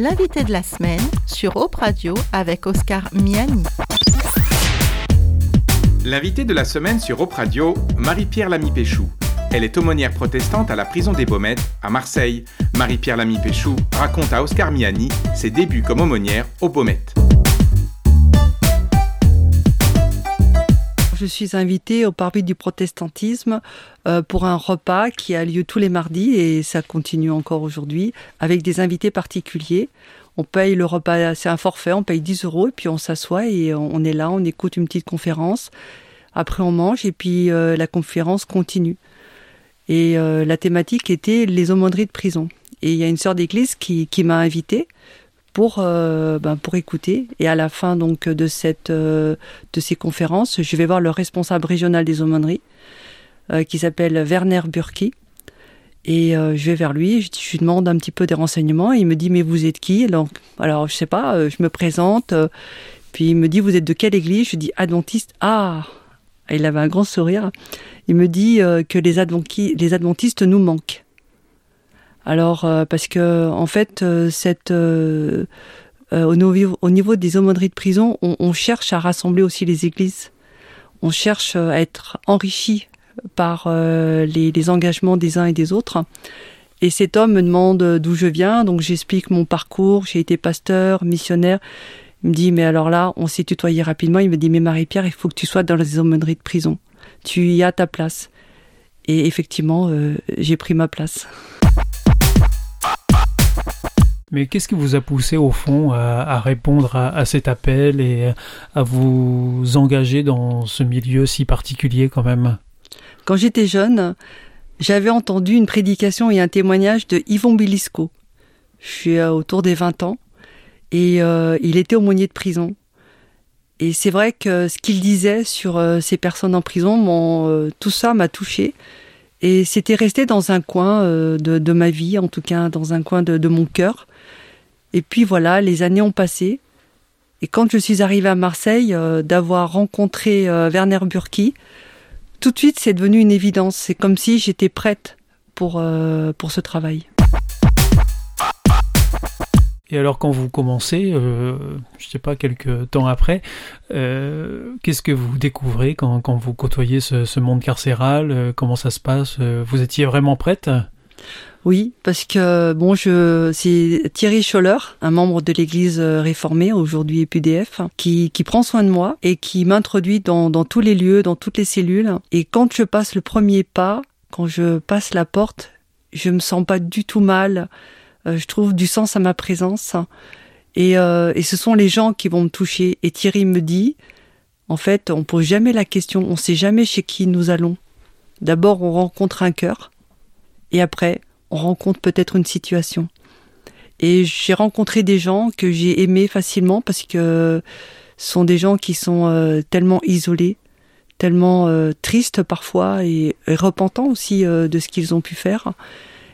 L'invité de la semaine sur Op Radio avec Oscar Miani. L'invité de la semaine sur Op Radio, Marie-Pierre Lamy-Péchou. Elle est aumônière protestante à la prison des Baumettes, à Marseille. Marie-Pierre Lamy-Péchou raconte à Oscar Miani ses débuts comme aumônière aux Baumettes. Je suis invitée au Parvis du protestantisme euh, pour un repas qui a lieu tous les mardis et ça continue encore aujourd'hui avec des invités particuliers. On paye le repas, c'est un forfait, on paye 10 euros et puis on s'assoit et on est là, on écoute une petite conférence. Après on mange et puis euh, la conférence continue. Et euh, la thématique était les aumôneries de prison. Et il y a une sœur d'église qui, qui m'a invitée pour euh, ben, pour écouter. Et à la fin donc de cette euh, de ces conférences je vais voir le responsable régional des aumôneries euh, qui s'appelle Werner Burki. Et je vais vers lui je, lui demande un petit peu des renseignements. Il me dit mais vous êtes qui? Donc alors je sais pas je me présente puis il me dit vous êtes de quelle église? Je dis adventiste. Ah! Il avait un grand sourire. Il me dit que les, les adventistes nous manquent alors euh, parce que en fait, euh, euh, au, niveau, au, niveau, des aumôneries de prison, on, cherche à rassembler aussi les églises. On cherche à être enrichi par les, les, engagements des uns et des autres. Et cet homme me demande d'où je viens, donc j'explique mon parcours. J'ai été pasteur, missionnaire. Il me dit mais alors là, on s'est tutoyé rapidement. Il me dit mais Marie-Pierre, il faut que tu sois dans les aumôneries de prison. Tu y as ta place. Et effectivement, j'ai pris ma place. Mais qu'est-ce qui vous a poussé au fond à, répondre à, cet appel et à vous engager dans ce milieu si particulier quand même? Quand j'étais jeune, j'avais entendu une prédication et un témoignage de Yvon Bilisco. Je suis autour des 20 ans et euh, il était aumônier de prison. Et c'est vrai que ce qu'il disait sur euh, ces personnes en prison, euh, tout ça m'a touché. Et c'était resté dans un coin euh, de, de, ma vie, en tout cas dans un coin de, de mon cœur. Et puis voilà, les années ont passé. Et quand je suis arrivée à Marseille, euh, d'avoir rencontré euh, Werner Burki, tout de suite c'est devenu une évidence. C'est comme si j'étais prête pour, euh, pour ce travail. Et alors quand vous commencez, euh, je sais pas, quelques temps après, euh, qu'est-ce que vous découvrez quand, vous côtoyez ce, monde carcéral euh, Comment ça se passe Vous étiez vraiment prête? Oui, parce que bon, je c'est Thierry Scholler, un membre de l'Église réformée aujourd'hui EPDF, qui prend soin de moi et qui m'introduit dans tous les lieux, dans toutes les cellules. Et quand je passe le premier pas, quand je passe la porte, je me sens pas du tout mal. Euh, je trouve du sens à ma présence. Et, euh, et ce sont les gens qui vont me toucher. Et Thierry me dit, en fait, on pose jamais la question, on sait jamais chez qui nous allons. D'abord, on rencontre un cœur, et après, on rencontre peut-être une situation. Et j'ai rencontré des gens que j'ai aimés facilement parce que ce sont des gens qui sont euh, tellement isolés, tellement tristes parfois et, repentants aussi de ce qu'ils ont pu faire.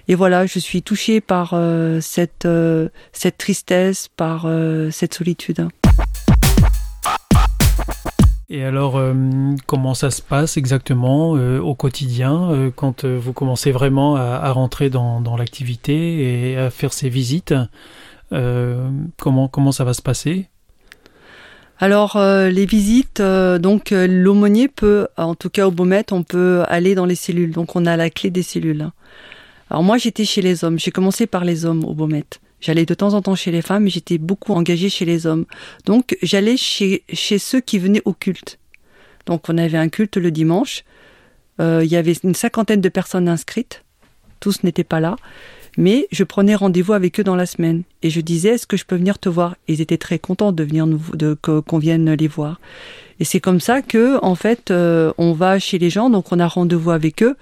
Et voilà, je suis touchée par euh, cette, euh, cette tristesse, par euh, cette solitude. Et alors, comment ça se passe exactement au quotidien quand vous commencez vraiment à, à rentrer dans, dans l'activité et à faire ces visites comment, comment ça va se passer? Alors les visites, donc l'aumônier peut, en tout cas au Beaumet, on peut aller dans les cellules. Donc on a la clé des cellules. Alors moi j'étais chez les hommes, j'ai commencé par les hommes au Beaumet. J'allais de temps en temps chez les femmes, mais j'étais beaucoup engagée chez les hommes. Donc j'allais chez, chez ceux qui venaient au culte. Donc on avait un culte le dimanche, euh, il y avait une cinquantaine de personnes inscrites, tous n'étaient pas là, mais je prenais rendez-vous avec eux dans la semaine et je disais est-ce que je peux venir te voir? Ils étaient très contents de venir nous, de qu'on vienne les voir. Et c'est comme ça que en fait euh, on va chez les gens, donc on a rendez-vous avec eux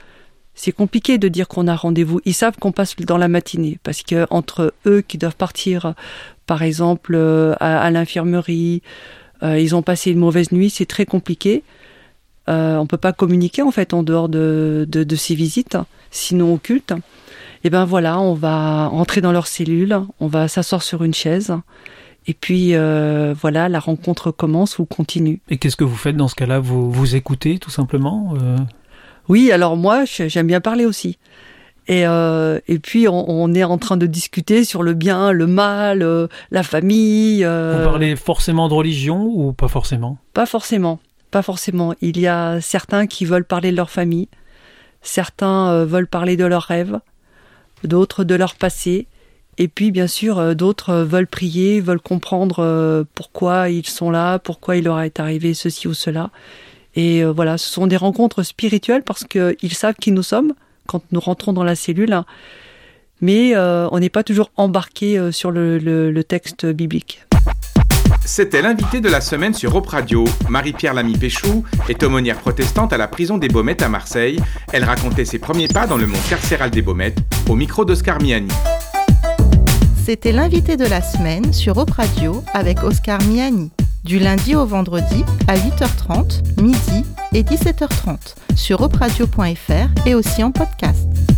c'est compliqué de dire qu'on a rendez-vous. Ils savent qu'on passe dans la matinée parce que entre eux qui doivent partir, par exemple, euh, à, l'infirmerie, euh, ils ont passé une mauvaise nuit, c'est très compliqué. Euh, on peut pas communiquer en fait en dehors de, ces visites, sinon occultes. Et ben voilà, on va entrer dans leur cellule, on va s'asseoir sur une chaise. Et puis euh, voilà, la rencontre commence ou continue. Et qu'est-ce que vous faites dans ce cas-là? Vous, vous écoutez tout simplement oui, alors moi, j'aime bien parler aussi. Et, euh, et puis on, est en train de discuter sur le bien, le mal, euh, la famille. Euh... Vous parlez forcément de religion ou pas forcément? Pas forcément, pas forcément. Il y a certains qui veulent parler de leur famille, certains euh, veulent parler de leurs rêves, d'autres de leur passé, et puis bien sûr d'autres veulent prier, veulent comprendre pourquoi ils sont là, pourquoi il leur est arrivé ceci ou cela. Et voilà, ce sont des rencontres spirituelles parce qu'ils savent qui nous sommes quand nous rentrons dans la cellule, mais euh, on n'est pas toujours embarqué euh, sur le, texte biblique. C'était l'invité de la semaine sur Op Radio. Marie-Pierre Lamy-Péchou est aumônière protestante à la prison des Baumettes à Marseille. Elle racontait ses premiers pas dans le monde carcéral des Baumettes au micro d'Oscar Miani. C'était l'invité de la semaine sur Op Radio avec Oscar Miani du lundi au vendredi à 8h30, midi et 17h30 sur opradio.fr et aussi en podcast.